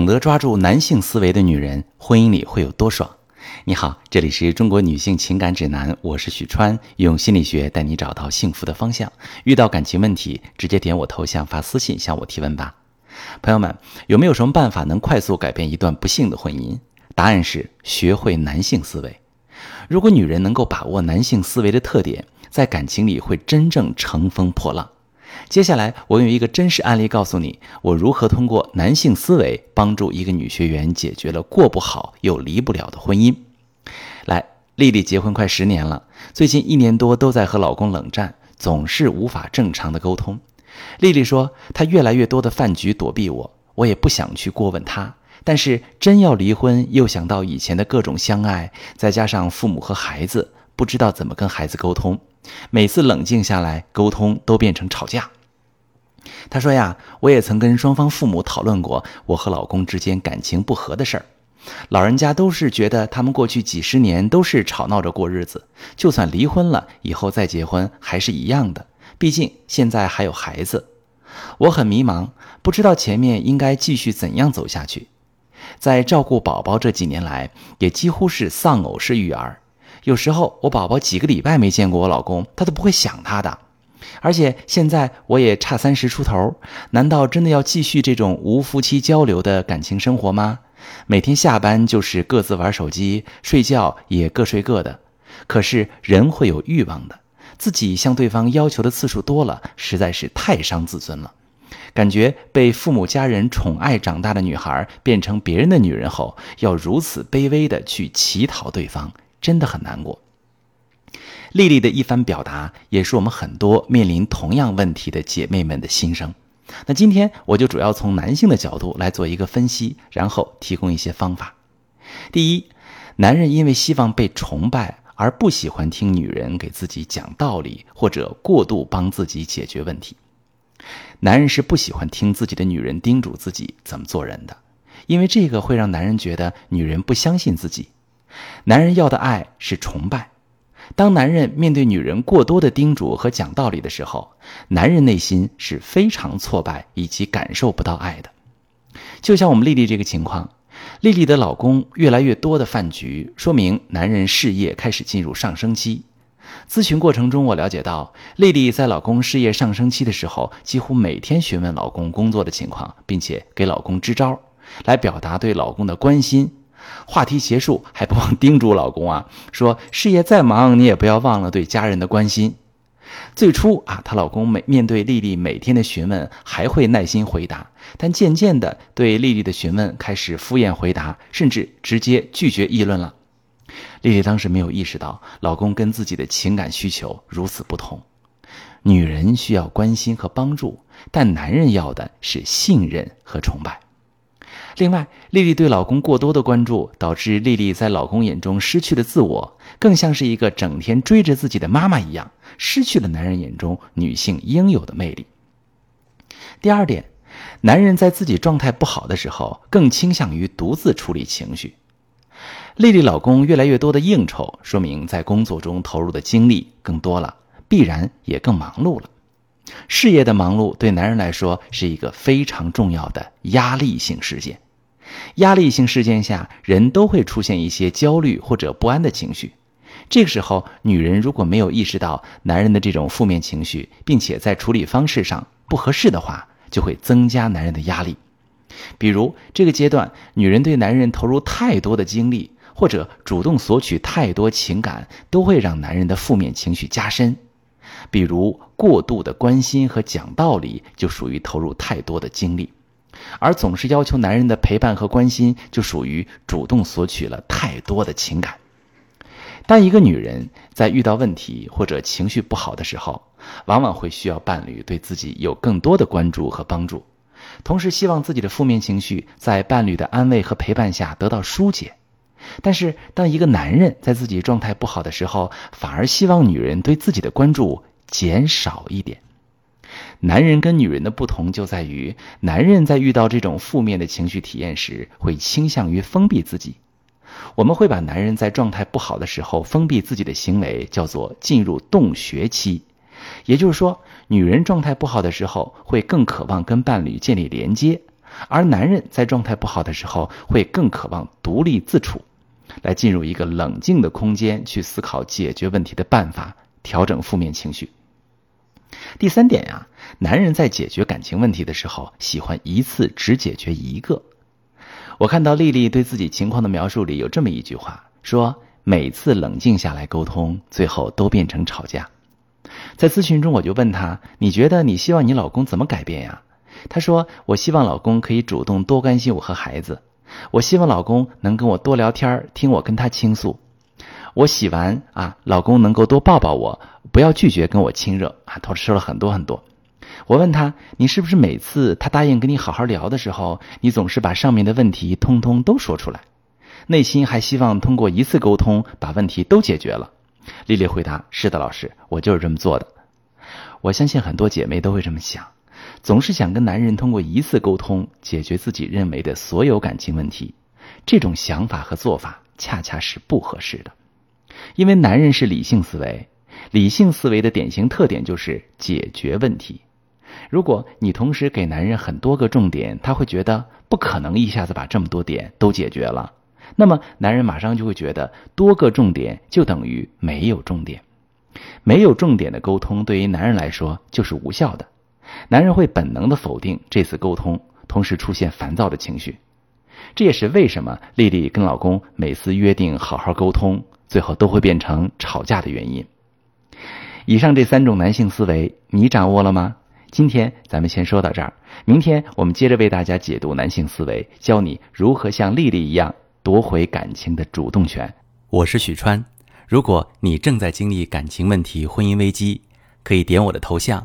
懂得抓住男性思维的女人，婚姻里会有多爽？你好，这里是中国女性情感指南，我是许川，用心理学带你找到幸福的方向。遇到感情问题，直接点我头像发私信向我提问吧。朋友们，有没有什么办法能快速改变一段不幸的婚姻？答案是学会男性思维。如果女人能够把握男性思维的特点，在感情里会真正乘风破浪。接下来，我用一个真实案例告诉你，我如何通过男性思维帮助一个女学员解决了过不好又离不了的婚姻。来，丽丽结婚快十年了，最近一年多都在和老公冷战，总是无法正常的沟通。丽丽说，她越来越多的饭局躲避我，我也不想去过问她。但是真要离婚，又想到以前的各种相爱，再加上父母和孩子，不知道怎么跟孩子沟通。每次冷静下来沟通，都变成吵架。她说呀，我也曾跟双方父母讨论过我和老公之间感情不和的事儿，老人家都是觉得他们过去几十年都是吵闹着过日子，就算离婚了以后再结婚还是一样的，毕竟现在还有孩子。我很迷茫，不知道前面应该继续怎样走下去。在照顾宝宝这几年来，也几乎是丧偶式育儿。有时候我宝宝几个礼拜没见过我老公，他都不会想他的。而且现在我也差三十出头，难道真的要继续这种无夫妻交流的感情生活吗？每天下班就是各自玩手机，睡觉也各睡各的。可是人会有欲望的，自己向对方要求的次数多了，实在是太伤自尊了。感觉被父母家人宠爱长大的女孩变成别人的女人后，要如此卑微的去乞讨对方，真的很难过。丽丽的一番表达，也是我们很多面临同样问题的姐妹们的心声。那今天我就主要从男性的角度来做一个分析，然后提供一些方法。第一，男人因为希望被崇拜而不喜欢听女人给自己讲道理，或者过度帮自己解决问题。男人是不喜欢听自己的女人叮嘱自己怎么做人的，因为这个会让男人觉得女人不相信自己。男人要的爱是崇拜。当男人面对女人过多的叮嘱和讲道理的时候，男人内心是非常挫败以及感受不到爱的。就像我们丽丽这个情况，丽丽的老公越来越多的饭局，说明男人事业开始进入上升期。咨询过程中，我了解到，丽丽在老公事业上升期的时候，几乎每天询问老公工作的情况，并且给老公支招，来表达对老公的关心。话题结束还不忘叮嘱老公啊，说事业再忙，你也不要忘了对家人的关心。最初啊，她老公每面对丽丽每天的询问，还会耐心回答，但渐渐的对丽丽的询问开始敷衍回答，甚至直接拒绝议论了。丽丽当时没有意识到，老公跟自己的情感需求如此不同。女人需要关心和帮助，但男人要的是信任和崇拜。另外，丽丽对老公过多的关注，导致丽丽在老公眼中失去了自我，更像是一个整天追着自己的妈妈一样，失去了男人眼中女性应有的魅力。第二点，男人在自己状态不好的时候，更倾向于独自处理情绪。丽丽老公越来越多的应酬，说明在工作中投入的精力更多了，必然也更忙碌了。事业的忙碌对男人来说是一个非常重要的压力性事件。压力性事件下，人都会出现一些焦虑或者不安的情绪。这个时候，女人如果没有意识到男人的这种负面情绪，并且在处理方式上不合适的话，就会增加男人的压力。比如这个阶段，女人对男人投入太多的精力，或者主动索取太多情感，都会让男人的负面情绪加深。比如过度的关心和讲道理，就属于投入太多的精力；而总是要求男人的陪伴和关心，就属于主动索取了太多的情感。当一个女人在遇到问题或者情绪不好的时候，往往会需要伴侣对自己有更多的关注和帮助。同时，希望自己的负面情绪在伴侣的安慰和陪伴下得到疏解。但是，当一个男人在自己状态不好的时候，反而希望女人对自己的关注减少一点。男人跟女人的不同就在于，男人在遇到这种负面的情绪体验时，会倾向于封闭自己。我们会把男人在状态不好的时候封闭自己的行为叫做进入洞穴期。也就是说，女人状态不好的时候，会更渴望跟伴侣建立连接，而男人在状态不好的时候，会更渴望独立自处，来进入一个冷静的空间去思考解决问题的办法，调整负面情绪。第三点呀，男人在解决感情问题的时候，喜欢一次只解决一个。我看到丽丽对自己情况的描述里有这么一句话，说每次冷静下来沟通，最后都变成吵架。在咨询中，我就问她：“你觉得你希望你老公怎么改变呀？”她说：“我希望老公可以主动多关心我和孩子，我希望老公能跟我多聊天，听我跟他倾诉。我洗完啊，老公能够多抱抱我。”不要拒绝跟我亲热啊！他说了很多很多。我问他：“你是不是每次他答应跟你好好聊的时候，你总是把上面的问题通通都说出来，内心还希望通过一次沟通把问题都解决了？”丽丽回答：“是的，老师，我就是这么做的。”我相信很多姐妹都会这么想，总是想跟男人通过一次沟通解决自己认为的所有感情问题。这种想法和做法恰恰是不合适的，因为男人是理性思维。理性思维的典型特点就是解决问题。如果你同时给男人很多个重点，他会觉得不可能一下子把这么多点都解决了。那么男人马上就会觉得多个重点就等于没有重点，没有重点的沟通对于男人来说就是无效的。男人会本能的否定这次沟通，同时出现烦躁的情绪。这也是为什么丽丽跟老公每次约定好好沟通，最后都会变成吵架的原因。以上这三种男性思维，你掌握了吗？今天咱们先说到这儿，明天我们接着为大家解读男性思维，教你如何像丽丽一样夺回感情的主动权。我是许川，如果你正在经历感情问题、婚姻危机，可以点我的头像，